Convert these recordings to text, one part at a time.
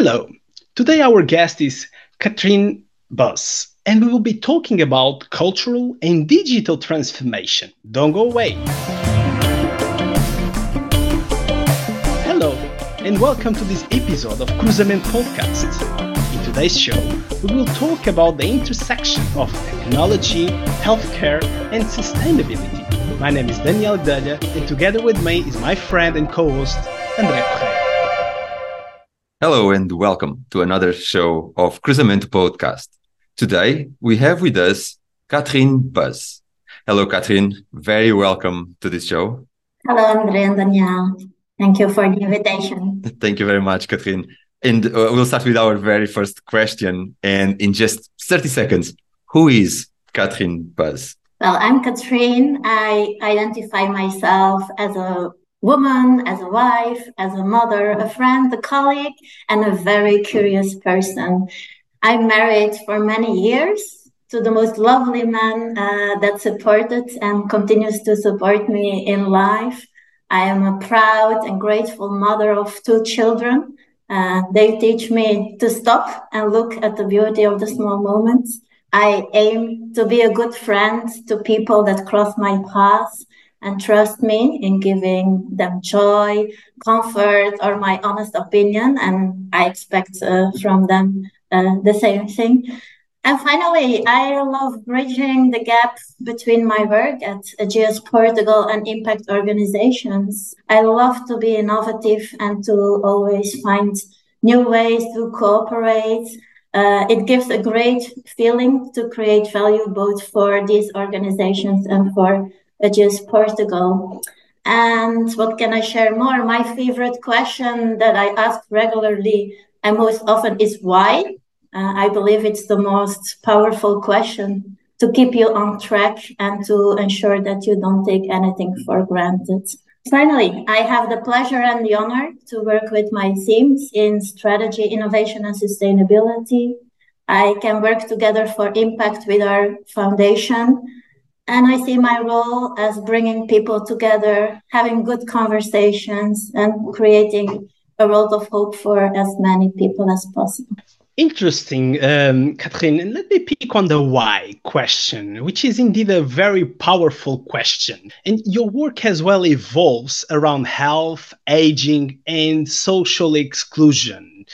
Hello. Today our guest is Katrien Buys, and we will be talking about cultural and digital transformation. Don't go away. Hello, and welcome to this episode of Cruzamento Podcast. In today's show, we will talk about the intersection of technology, healthcare, and sustainability. My name is Daniel Guedelha, and together with me is my friend and co-host, André Correia. Hello and welcome to another show of Cruzamento Podcast. Today we have with us Catherine Buys. Hello, Catherine. Very welcome to this show. Hello, Andre and Daniel. Thank you for the invitation. Thank you very much, Catherine. And uh, we'll start with our very first question. And in just 30 seconds, who is Catherine Buys? Well, I'm Catherine. I identify myself as a woman, as a wife, as a mother, a friend, a colleague, and a very curious person. I'm married for many years to the most lovely man uh, that supported and continues to support me in life. I am a proud and grateful mother of two children. Uh, they teach me to stop and look at the beauty of the small moments. I aim to be a good friend to people that cross my path and trust me in giving them joy, comfort, or my honest opinion. And I expect uh, from them uh, the same thing. And finally, I love bridging the gap between my work at Ageas Portugal and impact organizations. I love to be innovative and to always find new ways to cooperate. Uh, it gives a great feeling to create value both for these organizations and for Ageas Portugal. And what can I share more? My favorite question that I ask regularly and most often is why. Uh, I believe it's the most powerful question to keep you on track and to ensure that you don't take anything for granted. Finally, I have the pleasure and the honor to work with my teams in strategy, innovation, and sustainability. I can work together for impact with our foundation and I see my role as bringing people together, having good conversations, and creating a world of hope for as many people as possible. Interesting, um, Catherine. Let me pick on the why question, which is indeed a very powerful question. And your work as well evolves around health, aging, and social exclusion.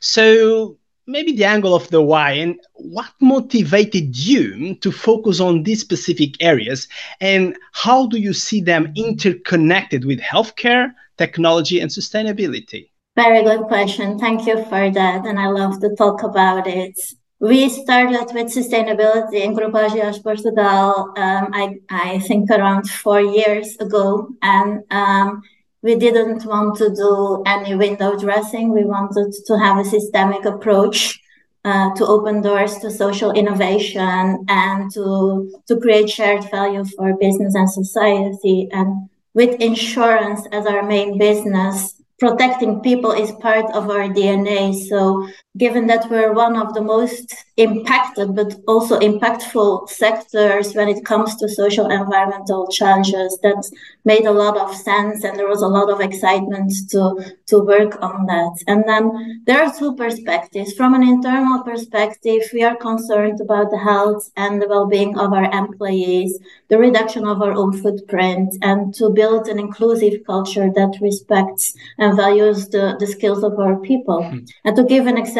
So, maybe the angle of the why and what motivated you to focus on these specific areas and how do you see them interconnected with healthcare technology and sustainability? Very good question. Thank you for that. And i love to talk about it. We started with sustainability in Grupo Ageas Portugal, um, I, I think around four years ago. And um, we didn't want to do any window dressing. We wanted to have a systemic approach uh, to open doors to social innovation and to to create shared value for business and society. And with insurance as our main business, protecting people is part of our DNA. So, given that we're one of the most impacted but also impactful sectors when it comes to social environmental challenges, that made a lot of sense, and there was a lot of excitement to to work on that. And then there are two perspectives. From an internal perspective, we are concerned about the health and the well-being of our employees, the reduction of our own footprint, and to build an inclusive culture that respects and values the, the skills of our people. Mm. And to give an example,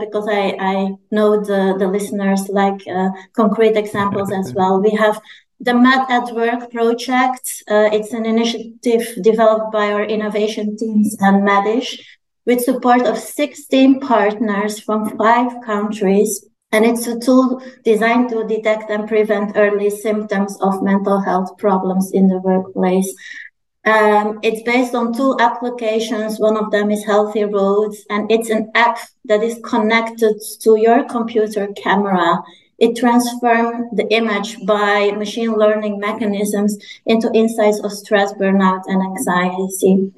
because I, I know the, the listeners like uh, concrete examples as well, we have the Med at Work project. Uh, it's an initiative developed by our innovation teams and Medis with support of 16 partners from five countries. And it's a tool designed to detect and prevent early symptoms of mental health problems in the workplace. Um, it's based on two applications. One of them is Healthy Roads, and it's an app that is connected to your computer camera. It transforms the image by machine learning mechanisms into insights of stress, burnout, and anxiety.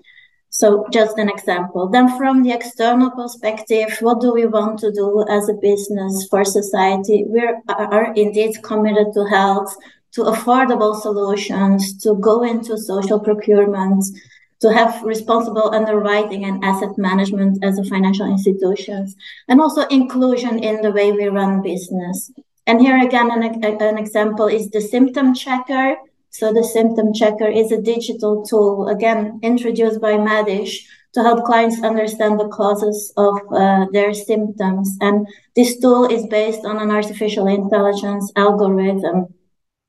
So, just an example. Then, from the external perspective, what do we want to do as a business for society? We are indeed committed to health, to affordable solutions, to go into social procurement, to have responsible underwriting and asset management as a financial institutions, and also inclusion in the way we run business. And here again, an, an example is the symptom checker. So the symptom checker is a digital tool, again, introduced by Medis to help clients understand the causes of uh, their symptoms. And this tool is based on an artificial intelligence algorithm.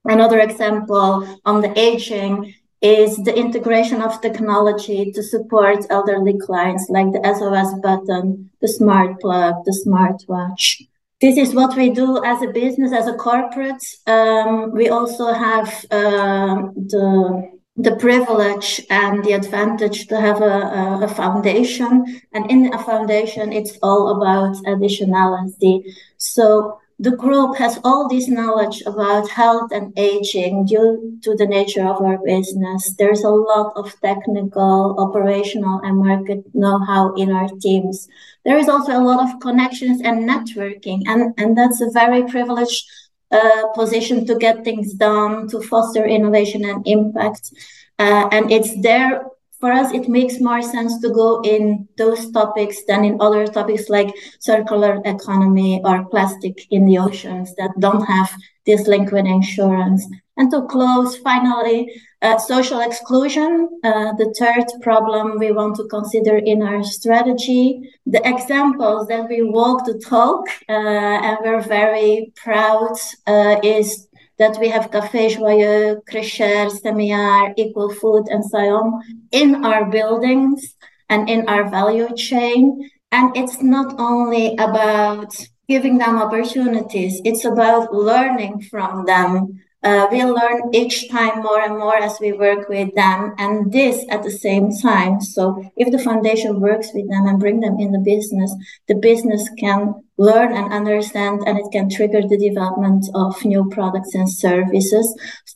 Another example on the aging is the integration of technology to support elderly clients, like the SOS button, the smart plug, the smartwatch. This is what we do as a business, as a corporate. Um, we also have uh, the the privilege and the advantage to have a, a, foundation. And in a foundation, it's all about additionality. So the group has all this knowledge about health and aging due to the nature of our business. There's a lot of technical, operational, and market know-how in our teams. There is also a lot of connections and networking, and, and that's a very privileged uh, position to get things done, to foster innovation and impact. Uh, and it's there for us, it makes more sense to go in those topics than in other topics like circular economy or plastic in the oceans that don't have this link with insurance. And to close, finally, uh, social exclusion, uh, the third problem we want to consider in our strategy. The examples that we walk the talk uh, and we're very proud uh, is that we have Café Joyeux, Crescer, Semear, Equal Food, and so on in our buildings and in our value chain. And it's not only about giving them opportunities, it's about learning from them uh, we learn each time more and more as we work with them, and this at the same time. So, if the foundation works with them and bring them in the business, the business can learn and understand, and it can trigger the development of new products and services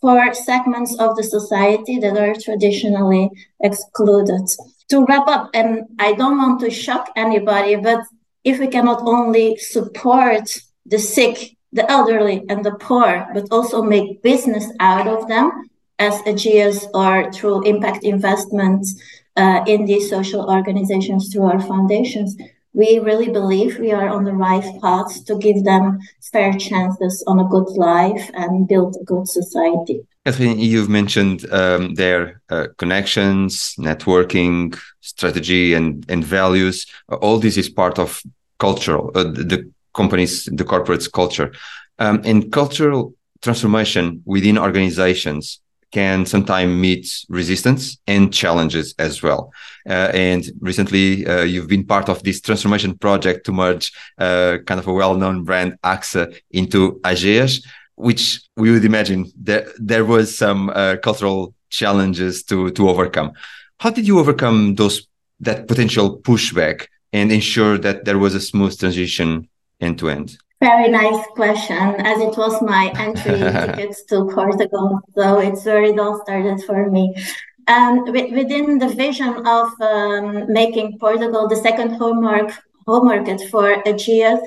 for segments of the society that are traditionally excluded. To wrap up, and I don't want to shock anybody, but if we cannot only support the sick the elderly and the poor, but also make business out of them as Ageas or through impact investments uh, in these social organizations through our foundations. We really believe we are on the right path to give them fair chances on a good life and build a good society. Catherine, you've mentioned um, their uh, connections, networking, strategy, and and values. All this is part of cultural uh, the companies, the corporate's culture. Um, and cultural transformation within organizations can sometimes meet resistance and challenges as well. Uh, and recently, uh, you've been part of this transformation project to merge uh, kind of a well-known brand AXA into Ageas, which we would imagine that there was some uh, cultural challenges to to overcome. How did you overcome those that potential pushback and ensure that there was a smooth transition end to end? Very nice question, as it was my entry tickets to Portugal. So it's very well started for me. Um, within the vision of um, making Portugal the second home, home market for Ageas,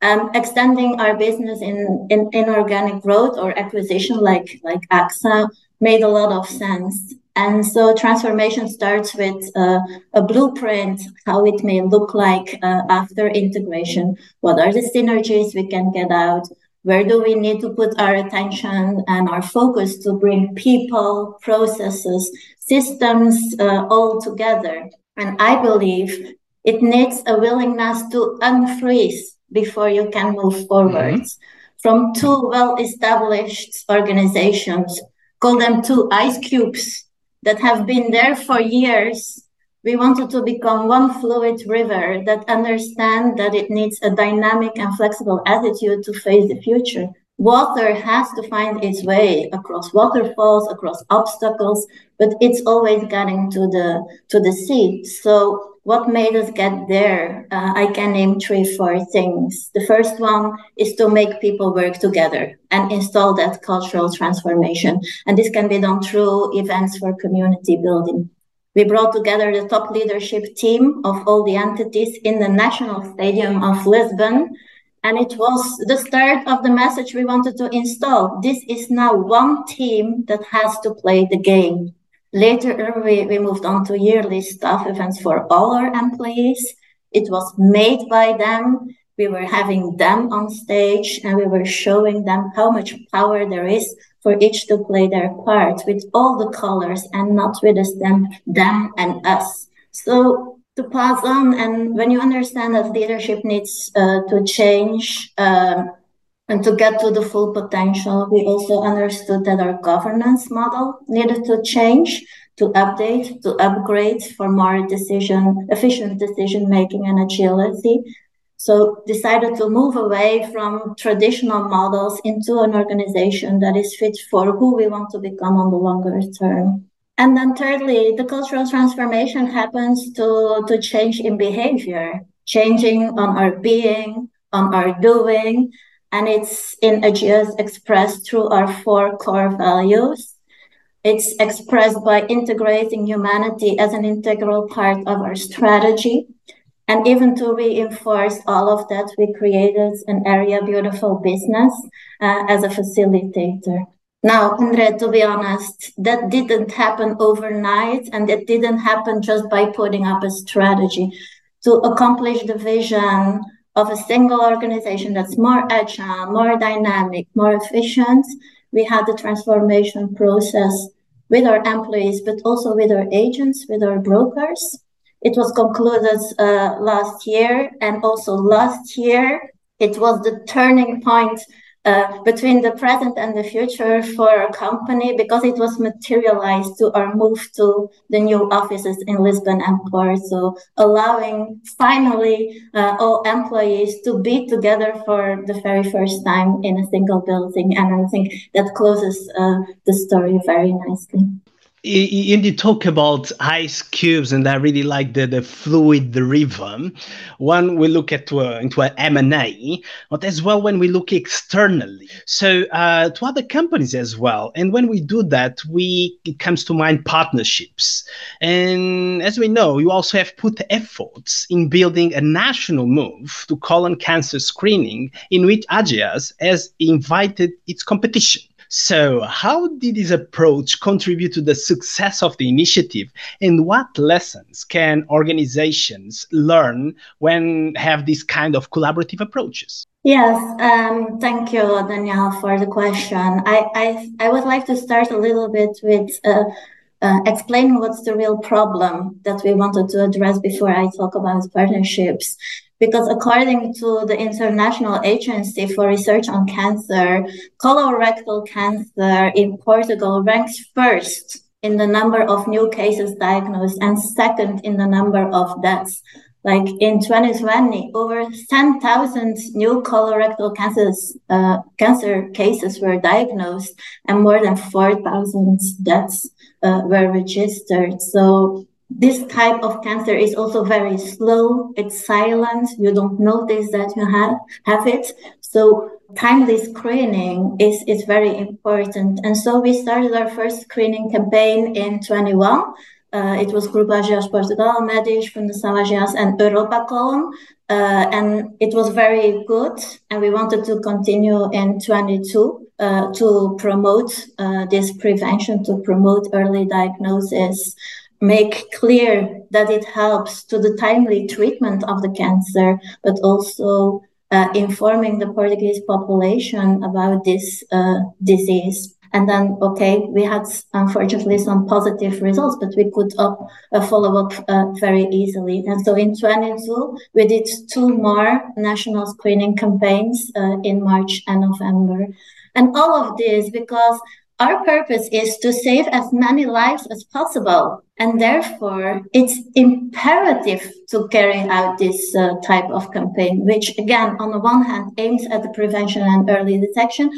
um, extending our business in, in inorganic growth or acquisition like, like AXA made a lot of sense. And so transformation starts with uh, a blueprint, how it may look like uh, after integration. What are the synergies we can get out? Where do we need to put our attention and our focus to bring people, processes, systems uh, all together? And I believe it needs a willingness to unfreeze before you can move forward. Mm-hmm. From two well established organizations, call them two ice cubes that have been there for years. We wanted to become one fluid river that understand that it needs a dynamic and flexible attitude to face the future. Water has to find its way across waterfalls, across obstacles, but it's always getting to the to the sea. So what made us get there? Uh, I can name three, four things. The first one is to make people work together and install that cultural transformation. And this can be done through events for community building. We brought together the top leadership team of all the entities in the National Stadium of Lisbon. And it was the start of the message we wanted to install. This is now one team that has to play the game Later, we, we moved on to yearly staff events for all our employees. It was made by them. We were having them on stage and we were showing them how much power there is for each to play their part with all the colors and not with them, them and us. So to pass on, and when you understand that leadership needs uh, to change uh, and to get to the full potential, we also understood that our governance model needed to change, to update, to upgrade for more decision, efficient decision making and agility. So decided to move away from traditional models into an organization that is fit for who we want to become on the longer term. And then thirdly, the cultural transformation happens to, to change in behavior, changing on our being, on our doing, and it's in Ageas expressed through our four core values. It's expressed by integrating humanity as an integral part of our strategy and even to reinforce all of that, we created an area beautiful business uh, as a facilitator. Now, Andre, to be honest, that didn't happen overnight and it didn't happen just by putting up a strategy. To accomplish the vision of a single organization that's more agile, more dynamic, more efficient, we had the transformation process with our employees, but also with our agents, with our brokers. It was concluded uh, last year, and also last year it was the turning point uh, between the present and the future for our company because it was materialized to our move to the new offices in Lisbon and Porto, allowing finally uh, all employees to be together for the very first time in a single building. And I think that closes uh, the story very nicely and you talk about ice cubes and i really like the, the fluid rhythm. When we look at uh, into an m&a but as well when we look externally. So uh, to other companies as well. And when we do that we it comes to mind partnerships. And as we know you also have put efforts in building a national move to colon cancer screening in which ageas has invited its competition so, how did this approach contribute to the success of the initiative, and what lessons can organizations learn when have this kind of collaborative approaches? Yes, um, thank you, Danielle, for the question. I, I, I would like to start a little bit with uh, uh, explaining what's the real problem that we wanted to address before I talk about partnerships because according to the International Agency for Research on Cancer, colorectal cancer in Portugal ranks first in the number of new cases diagnosed and second in the number of deaths. Like in 2020, over 10,000 new colorectal cancers, uh, cancer cases were diagnosed and more than 4,000 deaths uh, were registered. So this type of cancer is also very slow. It's silent. You don't notice that you have, have it. So timely screening is, is very important. And so we started our first screening campaign in 21. Uh, it was Grupo Ageas Portugal, Medis, Fundação Ageas, and Europacolon. Uh, and it was very good. And we wanted to continue in 22 uh, to promote uh, this prevention, to promote early diagnosis make clear that it helps to the timely treatment of the cancer, but also uh, informing the Portuguese population about this uh, disease. And then, okay, we had unfortunately some positive results, but we could up, uh, follow up uh, very easily. And so in 22, we did two more national screening campaigns uh, in March and November. And all of this because our purpose is to save as many lives as possible. And therefore, it's imperative to carry out this uh, type of campaign, which again, on the one hand, aims at the prevention and early detection.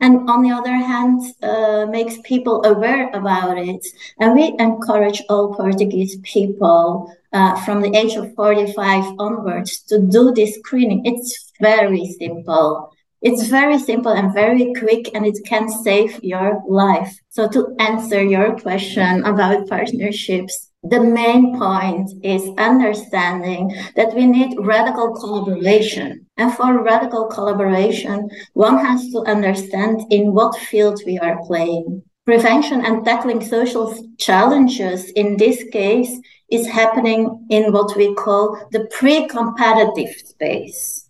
And on the other hand, uh, makes people aware about it. And we encourage all Portuguese people uh, from the age of 45 onwards to do this screening. It's very simple. It's very simple and very quick, and it can save your life. So, to answer your question about partnerships, the main point is understanding that we need radical collaboration. And for radical collaboration, one has to understand in what field we are playing. prevention and tackling social challenges in this case is happening in what we call the pre-competitive space.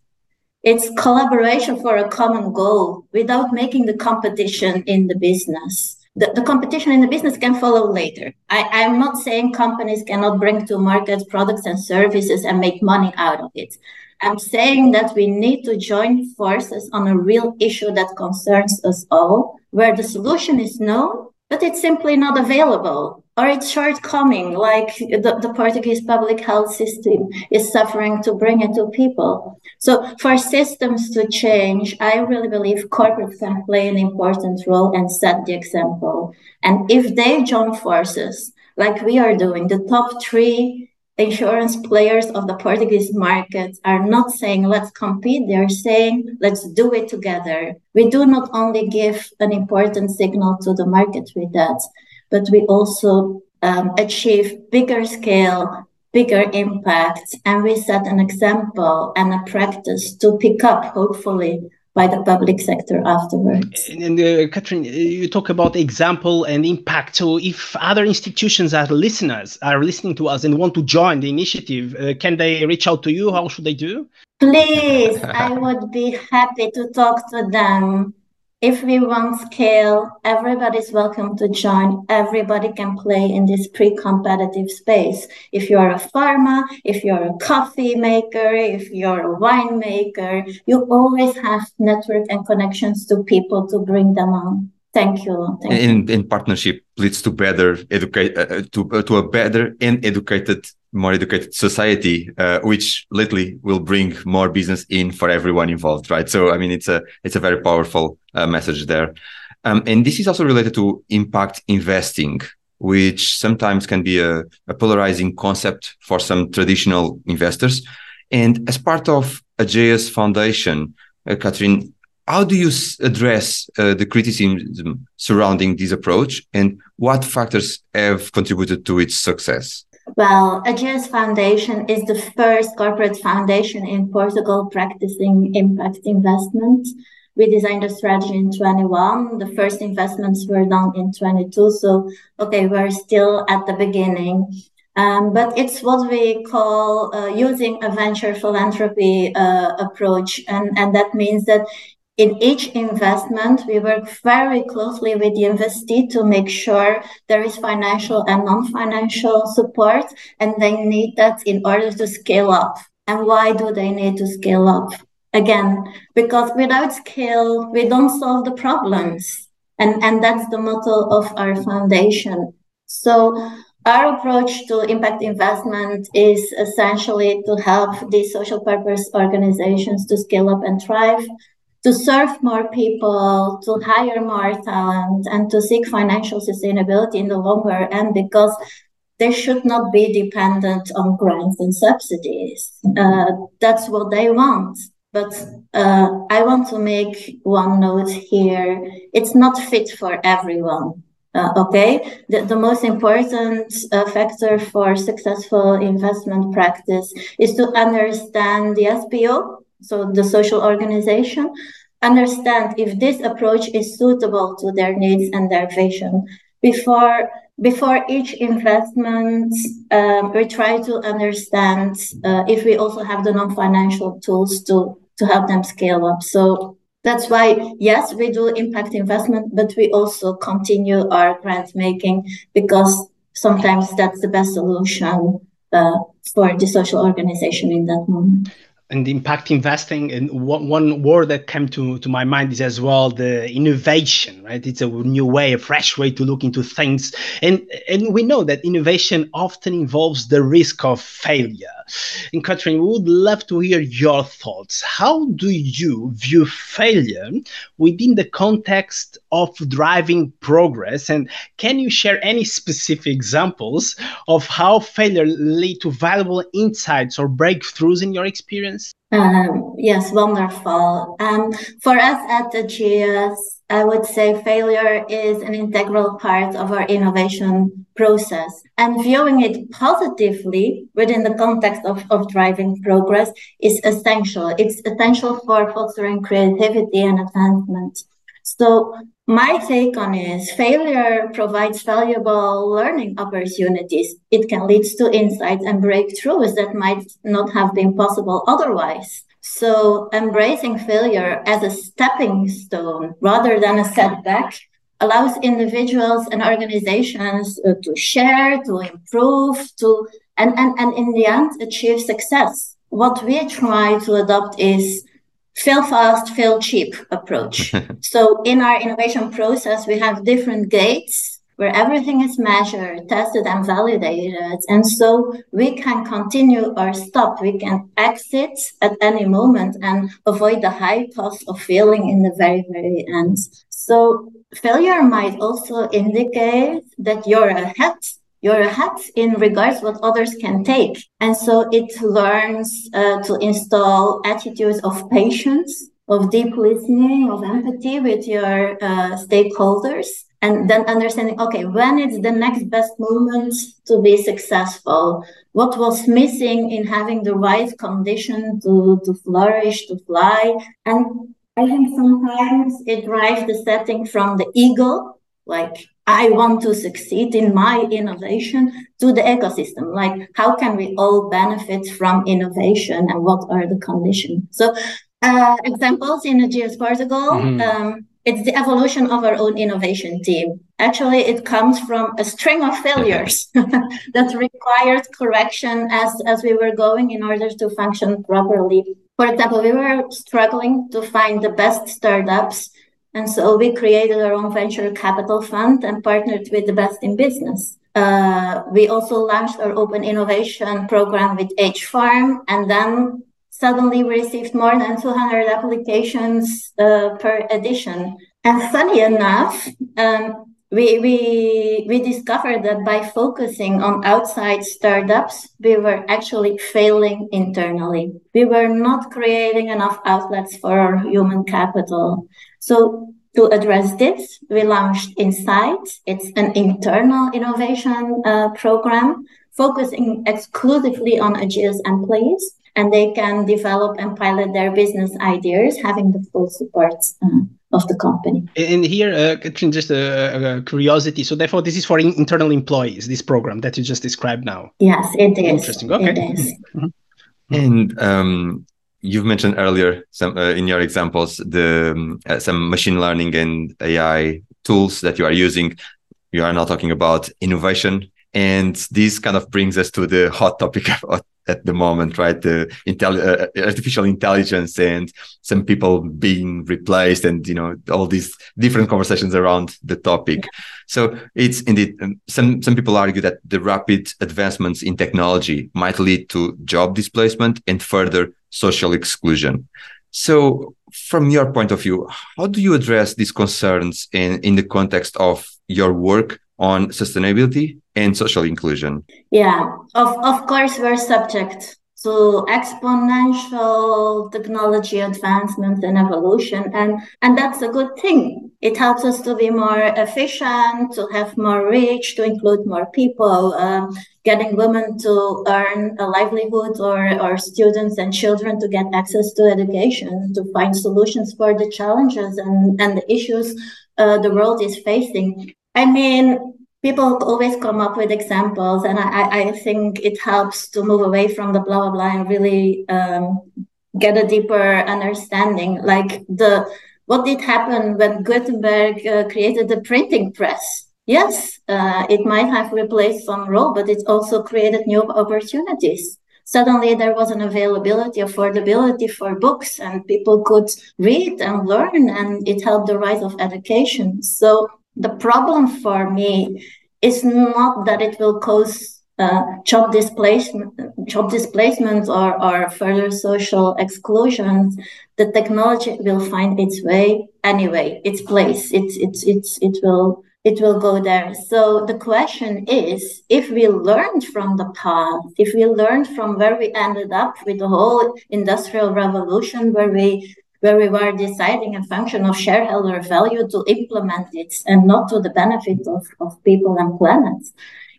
It's collaboration for a common goal without making the competition in the business. The, the competition in the business can follow later. I, I'm not saying companies cannot bring to market products and services and make money out of it. I'm saying that we need to join forces on a real issue that concerns us all, where the solution is known, but it's simply not available or it's shortcoming, like the, the Portuguese public health system is suffering to bring it to people. So for systems to change, I really believe corporate can play an important role and set the example. And if they join forces, like we are doing, the top three insurance players of the Portuguese market are not saying let's compete, they're saying let's do it together. We do not only give an important signal to the market with that, but we also um, achieve bigger scale, bigger impact, and we set an example and a practice to pick up, hopefully, by the public sector afterwards. And uh, Catherine, you talk about example and impact. So, if other institutions are listeners are listening to us and want to join the initiative, uh, can they reach out to you? How should they do? Please, I would be happy to talk to them if we want scale, everybody's welcome to join. Everybody can play in this pre-competitive space. If you're a pharma, if you're a coffee maker, if you're a winemaker, you always have network and connections to people to bring them on. Thank you. Thank in, in partnership leads to better educate uh, to uh, to a better and educated more educated society, uh, which lately will bring more business in for everyone involved, right? So, I mean, it's a it's a very powerful uh, message there, um, and this is also related to impact investing, which sometimes can be a, a polarizing concept for some traditional investors. And as part of Ageas Foundation, uh, Catherine, how do you address uh, the criticism surrounding this approach, and what factors have contributed to its success? Well, Ageas Foundation is the first corporate foundation in Portugal practicing impact investment. We designed a strategy in 21. The first investments were done in 22. So, okay, we're still at the beginning. Um, but it's what we call uh, using a venture philanthropy uh, approach. And, and that means that in each investment, we work very closely with the investee to make sure there is financial and non-financial support, and they need that in order to scale up. And why do they need to scale up? Again, because without scale, we don't solve the problems. And, and that's the motto of our foundation. So our approach to impact investment is essentially to help these social purpose organizations to scale up and thrive to serve more people, to hire more talent, and to seek financial sustainability in the longer end because they should not be dependent on grants and subsidies. Uh, that's what they want. But uh, I want to make one note here. It's not fit for everyone. Uh, okay, the, the most important uh, factor for successful investment practice is to understand the SPO, so the social organization, understand if this approach is suitable to their needs and their vision. Before before each investment, um, we try to understand uh, if we also have the non-financial tools to to help them scale up. So that's why yes, we do impact investment, but we also continue our grant making because sometimes that's the best solution uh, for the social organization in that moment and impact investing and one, one word that came to, to my mind is as well the innovation right it's a new way a fresh way to look into things and and we know that innovation often involves the risk of failure and Catherine, we would love to hear your thoughts. How do you view failure within the context of driving progress? And can you share any specific examples of how failure lead to valuable insights or breakthroughs in your experience? Um, yes, wonderful. Um, for us at Ageas, I would say failure is an integral part of our innovation process. And viewing it positively within the context of, of driving progress is essential. It's essential for fostering creativity and advancement. So my take on is failure provides valuable learning opportunities. It can lead to insights and breakthroughs that might not have been possible otherwise. So embracing failure as a stepping stone rather than a setback allows individuals and organizations uh, to share, to improve, to and, and, and in the end achieve success. What we try to adopt is fail fast, fail cheap approach. so in our innovation process, we have different gates where everything is measured, tested, and validated. And so we can continue or stop. We can exit at any moment and avoid the high cost of failing in the very, very end. So failure might also indicate that you're ahead you're ahead in regards what others can take. And so it learns uh, to install attitudes of patience, of deep listening, of empathy with your uh, stakeholders. And then understanding, okay, when is the next best moment to be successful? What was missing in having the right condition to, to flourish, to fly? And I think sometimes it drives the setting from the ego, like I want to succeed in my innovation to the ecosystem. Like, how can we all benefit from innovation and what are the conditions? So, uh, examples in Portugal, mm-hmm. um, it's the evolution of our own innovation team. Actually, it comes from a string of failures that required correction as, as we were going in order to function properly. For example, we were struggling to find the best startups and so we created our own venture capital fund and partnered with the best in business. Uh, we also launched our open innovation program with H Farm, and then suddenly we received more than 200 applications uh, per edition. And funny enough, um, we, we, we discovered that by focusing on outside startups, we were actually failing internally. We were not creating enough outlets for our human capital. So to address this, we launched Insight. It's an internal innovation uh, program focusing exclusively on Ageas employees, and they can develop and pilot their business ideas, having the full support uh, of the company. And here, uh, Katrien, just a, a, curiosity. So, therefore, this is for in- internal employees. This program that you just described now. Yes, it is. Interesting. Okay. It is. Mm-hmm. And um, you've mentioned earlier some uh, in your examples the um, uh, some machine learning and AI tools that you are using. You are now talking about innovation, and this kind of brings us to the hot topic of, at the moment, right? The intel- uh, artificial intelligence and some people being replaced, and you know all these different conversations around the topic. So it's indeed um, some some people argue that the rapid advancements in technology might lead to job displacement and further social exclusion. So, from your point of view, how do you address these concerns in, in the context of your work on sustainability and social inclusion? Yeah, of, of course, we're subject to exponential technology advancement and evolution and and that's a good thing it helps us to be more efficient to have more reach to include more people um, getting women to earn a livelihood or, or students and children to get access to education to find solutions for the challenges and, and the issues uh, the world is facing i mean people always come up with examples, and I, I think it helps to move away from the blah blah blah and really um, get a deeper understanding. Like the what did happen when Gutenberg uh, created the printing press? Yes, uh, it might have replaced some role, but it also created new opportunities. Suddenly, there was an availability, affordability for books, and people could read and learn, and it helped the rise of education. So the problem for me is not that it will cause uh, job displacement, job displacement, or, or further social exclusions. The technology will find its way anyway, its place. It's it's it's it will it will go there. So the question is, if we learned from the past, if we learned from where we ended up with the whole industrial revolution, where we where we were deciding a function of shareholder value to implement it and not to the benefit of, of people and planets.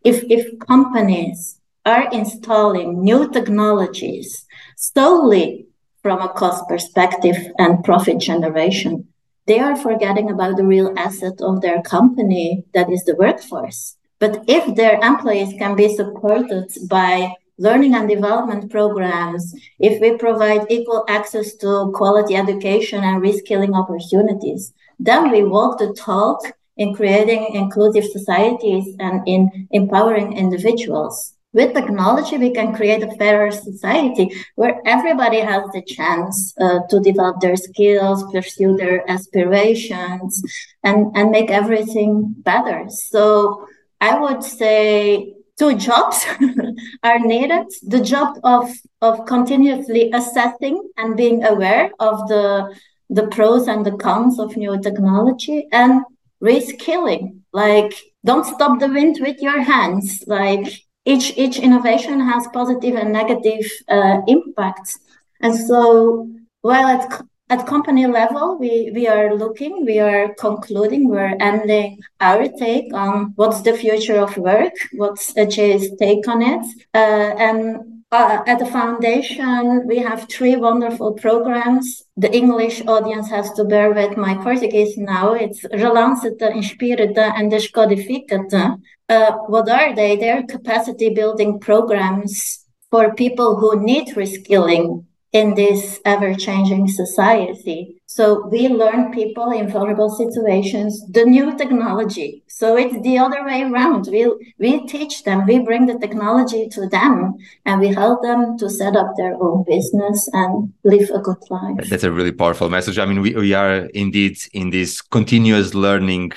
If, if companies are installing new technologies solely from a cost perspective and profit generation, they are forgetting about the real asset of their company, that is the workforce. But if their employees can be supported by learning and development programs, if we provide equal access to quality education and reskilling opportunities, then we walk the talk in creating inclusive societies and in empowering individuals. With technology, we can create a fairer society where everybody has the chance uh, to develop their skills, pursue their aspirations, and, and make everything better. So I would say two jobs are needed. The job of of continuously assessing and being aware of the the pros and the cons of new technology and reskilling like don't stop the wind with your hands. Like each each innovation has positive and negative uh, impacts. And so while at at company level, we, we are looking, we are concluding, we're ending our take on what's the future of work, what's Ageas' take on it. Uh, and uh, at the foundation, we have three wonderful programs. The English audience has to bear with my Portuguese now. It's Relance-te, Inspire-te, and Descodifica-te. Uh, what are they? They're capacity building programs for people who need reskilling in this ever changing society. So we learn people in vulnerable situations the new technology. So it's the other way around. We, we teach them, we bring the technology to them, and we help them to set up their own business and live a good life. That's a really powerful message. I mean, we, we are indeed in this continuous learning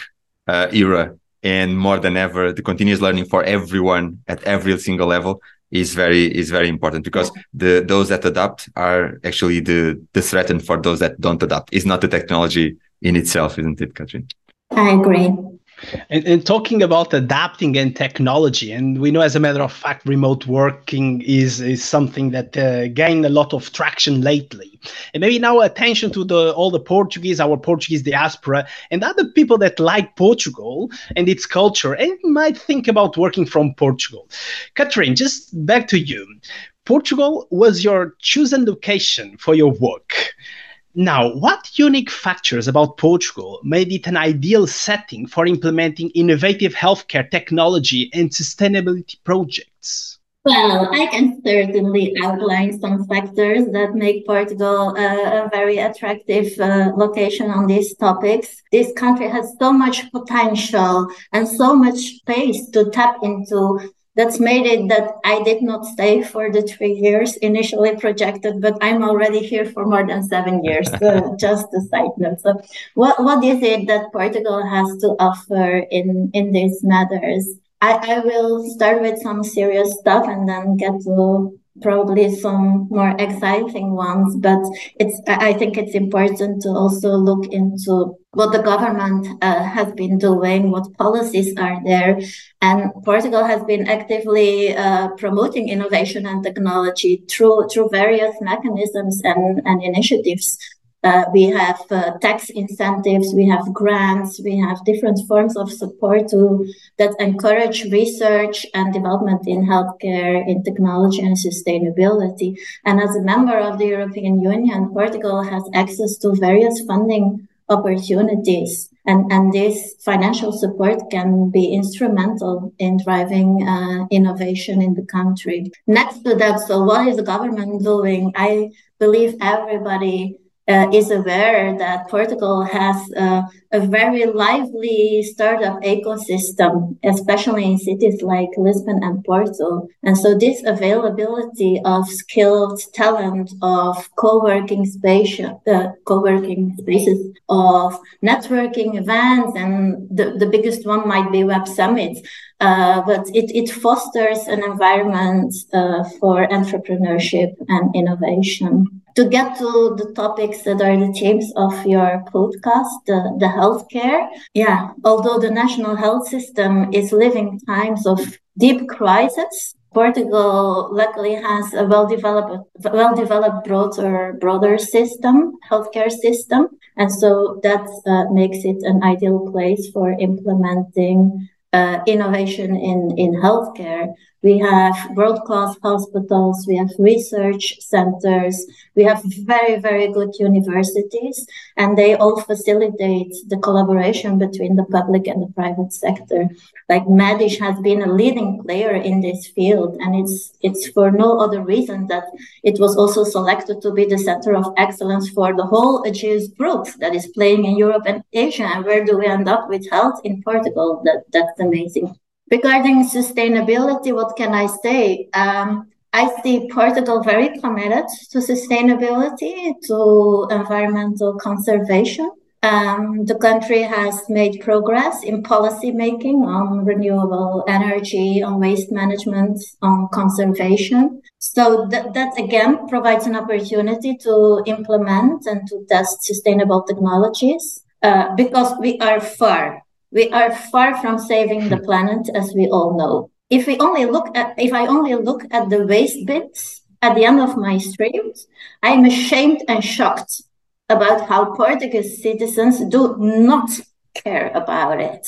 uh, era. And more than ever, the continuous learning for everyone at every single level is very is very important because the those that adapt are actually the the threatened for those that don't adapt. is not the technology in itself, isn't it, Katrien? I agree. And, and, talking about adapting and technology, and we know as a matter of fact, remote working is, is something that uh, gained a lot of traction lately. And maybe now attention to the all the Portuguese, our Portuguese diaspora, and other people that like Portugal and its culture and might think about working from Portugal. Catherine, just back to you. Portugal was your chosen location for your work. Now, what unique factors about Portugal made it an ideal setting for implementing innovative healthcare technology and sustainability projects? Well, I can certainly outline some factors that make Portugal uh, a very attractive uh, location on these topics. This country has so much potential and so much space to tap into that's made it that I did not stay for the three years initially projected, but I'm already here for more than seven years. So just a side note. So what, what is it that Portugal has to offer in, in these matters? I, I will start with some serious stuff and then get to probably some more exciting ones but it's i think it's important to also look into what the government uh, has been doing what policies are there. And portugal has been actively uh, promoting innovation and technology through through various mechanisms and, and initiatives uh, we have uh, tax incentives, we have grants, we have different forms of support to, that encourage research and development in healthcare, in technology and sustainability. And as a member of the European Union, Portugal has access to various funding opportunities. And, and this financial support can be instrumental in driving uh, innovation in the country. Next to that, so what is the government doing? I believe everybody uh, is aware that Portugal has uh, a very lively startup ecosystem, especially in cities like Lisbon and Porto. And so this availability of skilled talent, of co-working space, uh, co-working spaces, of networking events, and the, the biggest one might be Web Summits. Uh, but it, it fosters an environment uh, for entrepreneurship and innovation to get to the topics that are the themes of your podcast, the, the healthcare. Yeah, although the national health system is living times of deep crisis, Portugal luckily has a well-developed, well-developed broader, broader system, healthcare system, and so that uh, makes it an ideal place for implementing uh, innovation in, in healthcare. We have world class hospitals, we have research centers, we have very, very good universities, and they all facilitate the collaboration between the public and the private sector. Like Medis has been a leading player in this field, and it's it's for no other reason that it was also selected to be the center of excellence for the whole Ageas group that is playing in Europe and Asia. And where do we end up with health in Portugal? That that's amazing. Regarding sustainability, what can I say? Um, I see Portugal very committed to sustainability, to environmental conservation. Um, the country has made progress in policy making on renewable energy, on waste management, on conservation. So that, that again provides an opportunity to implement and to test sustainable technologies uh, because we are far we are far from saving the planet, as we all know. If we only look at, if I only look at the waste bits at the end of my streams, I am ashamed and shocked about how Portuguese citizens do not care about it.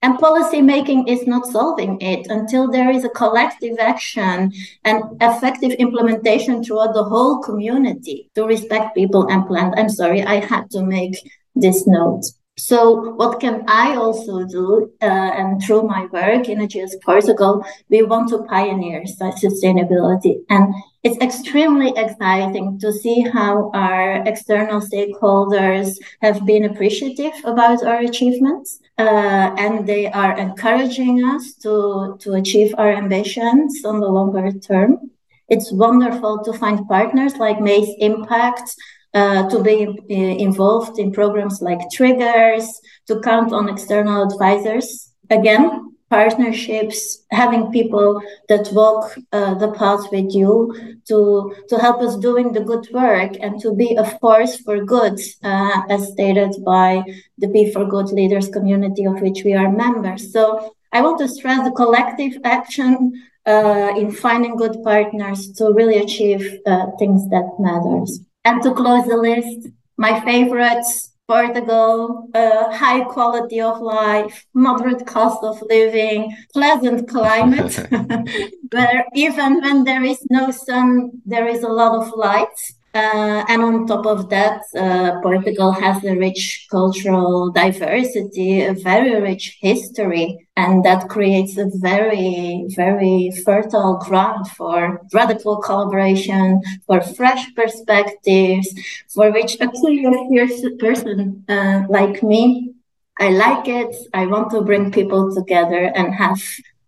And policy making is not solving it until there is a collective action and effective implementation throughout the whole community to respect people and planet. I'm sorry, I had to make this note. So what can I also do? Uh, and through my work in Ageas Portugal, we want to pioneer sustainability. And it's extremely exciting to see how our external stakeholders have been appreciative about our achievements. Uh, and they are encouraging us to, to achieve our ambitions on the longer term. It's wonderful to find partners like MAZE Impact, uh, to be uh, involved in programs like triggers, to count on external advisors. Again, partnerships, having people that walk uh, the path with you to to help us doing the good work and to be a force for good, uh, as stated by the Be for Good Leaders community of which we are members. So I want to stress the collective action uh, in finding good partners to really achieve uh, things that matters. And to close the list, my favorites Portugal, uh, high quality of life, moderate cost of living, pleasant climate, where even when there is no sun, there is a lot of light. Uh, and on top of that, uh, Portugal has a rich cultural diversity, a very rich history, and that creates a very, very fertile ground for radical collaboration, for fresh perspectives, for which actually a curious person uh, like me, I like it. I want to bring people together and have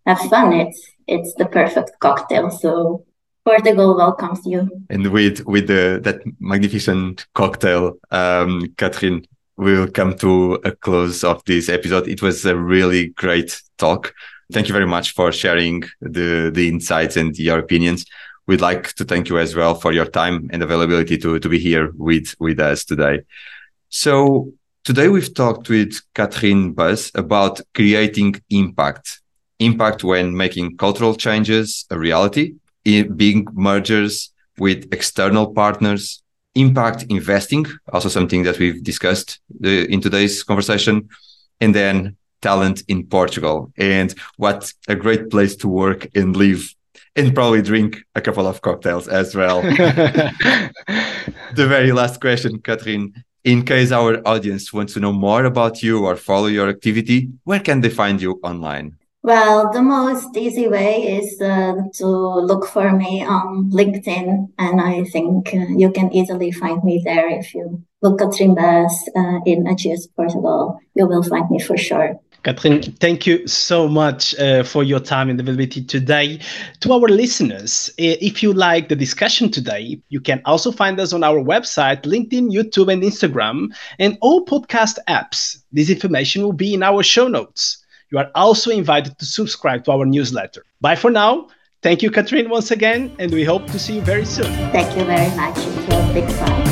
have fun. It's it's the perfect cocktail. So Portugal welcomes you. And with with the, that magnificent cocktail, um, Katrien, we will come to a close of this episode. It was a really great talk. Thank you very much for sharing the the insights and your opinions. We'd like to thank you as well for your time and availability to to be here with with us today. So today we've talked with Katrien Buys about creating impact, impact when making cultural changes a reality big mergers with external partners, impact investing, also something that we've discussed uh, in today's conversation, and then talent in Portugal. And what a great place to work and live and probably drink a couple of cocktails as well. the very last question, Katrien. In case our audience wants to know more about you or follow your activity, where can they find you online? Well, the most easy way is uh, to look for me on LinkedIn, and I think uh, you can easily find me there. If you look Katrien Buys uh, in Ageas Portugal, you will find me for sure. Katrien, thank you so much uh, for your time and availability today. To our listeners, if you like the discussion today, you can also find us on our website, LinkedIn, YouTube, and Instagram, and all podcast apps. This information will be in our show notes. You are also invited to subscribe to our newsletter. Bye for now. Thank you, Katrien, once again, and we hope to see you very soon. Thank you very much.